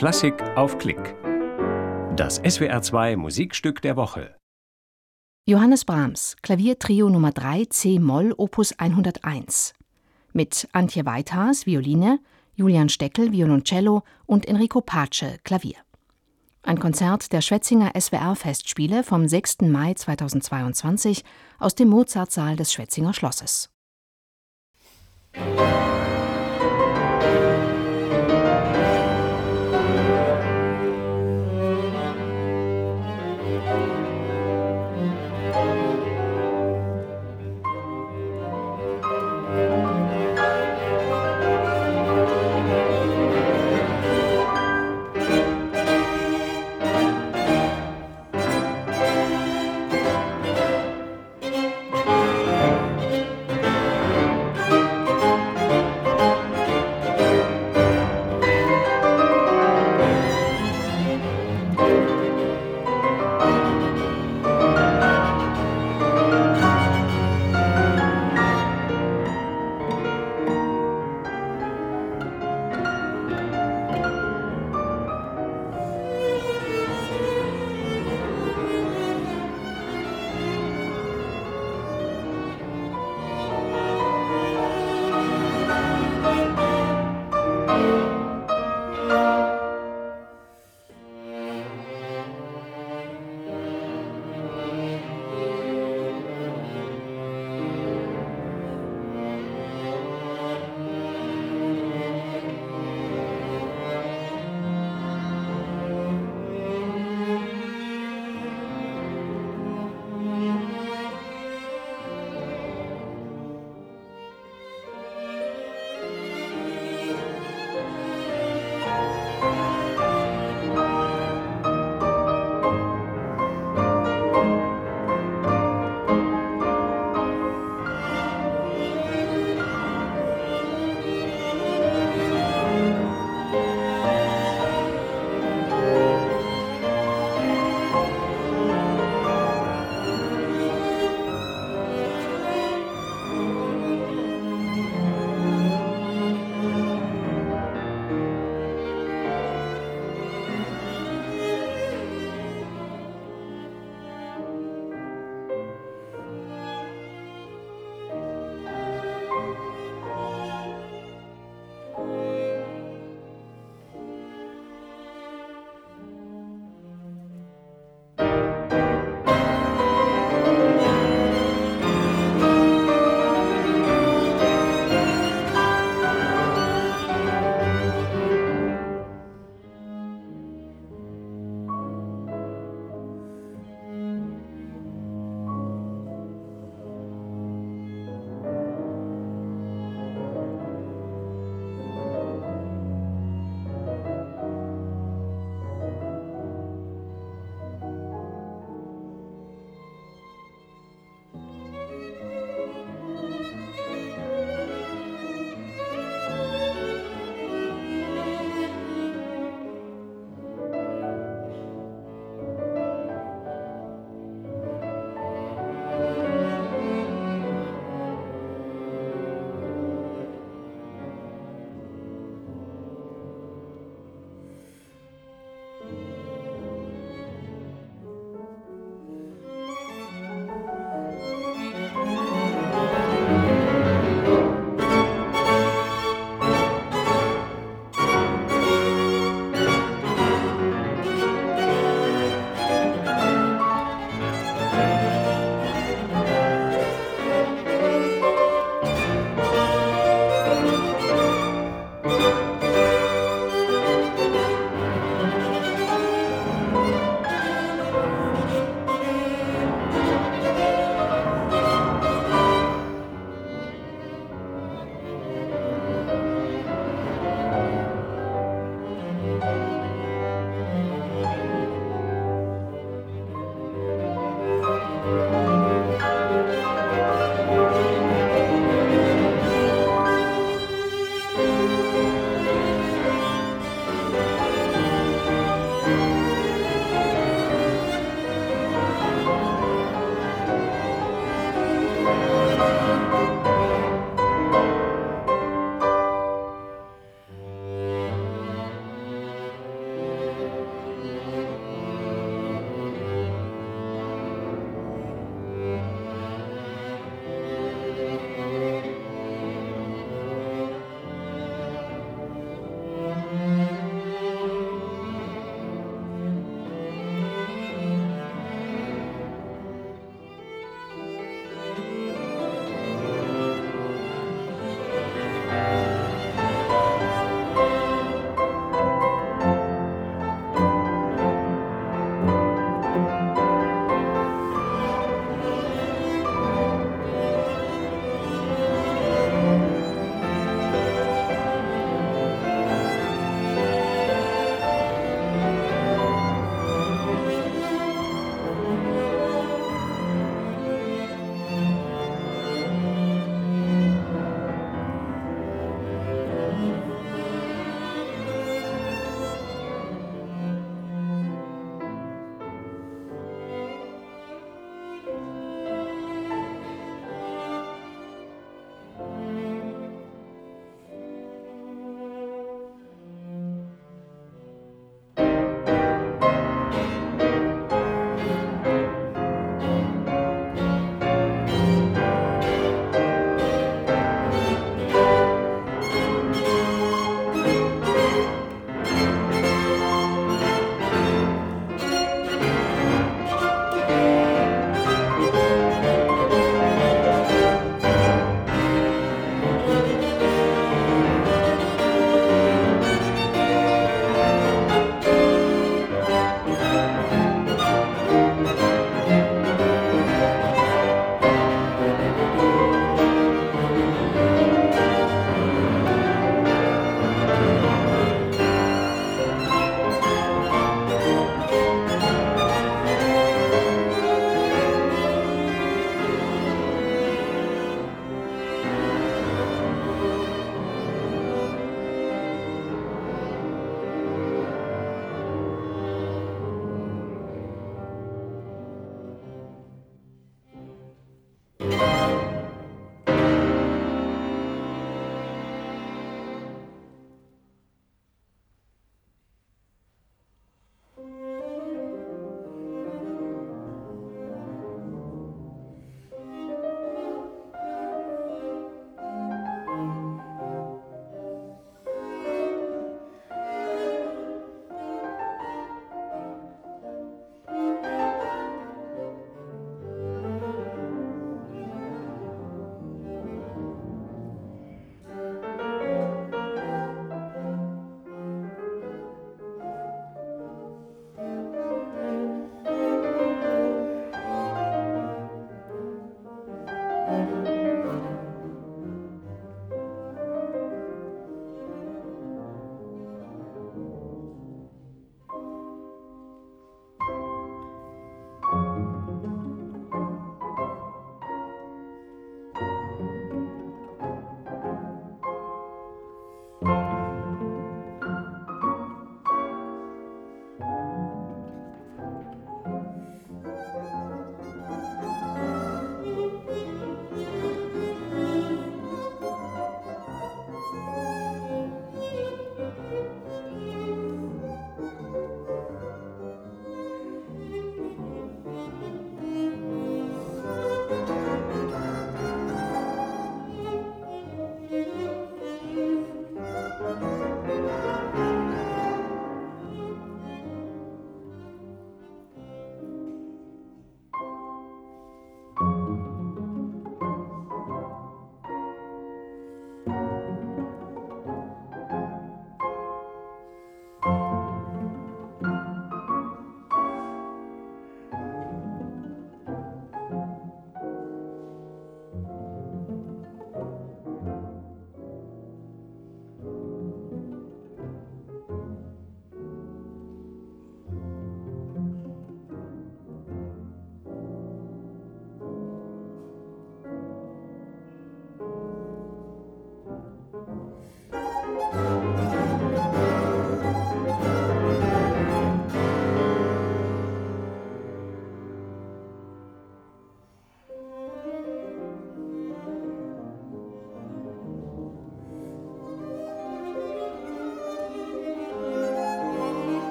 Klassik auf Klick. Das SWR2 Musikstück der Woche. Johannes Brahms, Klaviertrio Nummer 3 C-Moll Opus 101. Mit Antje Weithaas, Violine, Julian Steckel, Violoncello und Enrico Pace, Klavier. Ein Konzert der Schwetzinger SWR-Festspiele vom 6. Mai 2022 aus dem Mozartsaal des Schwetzinger Schlosses.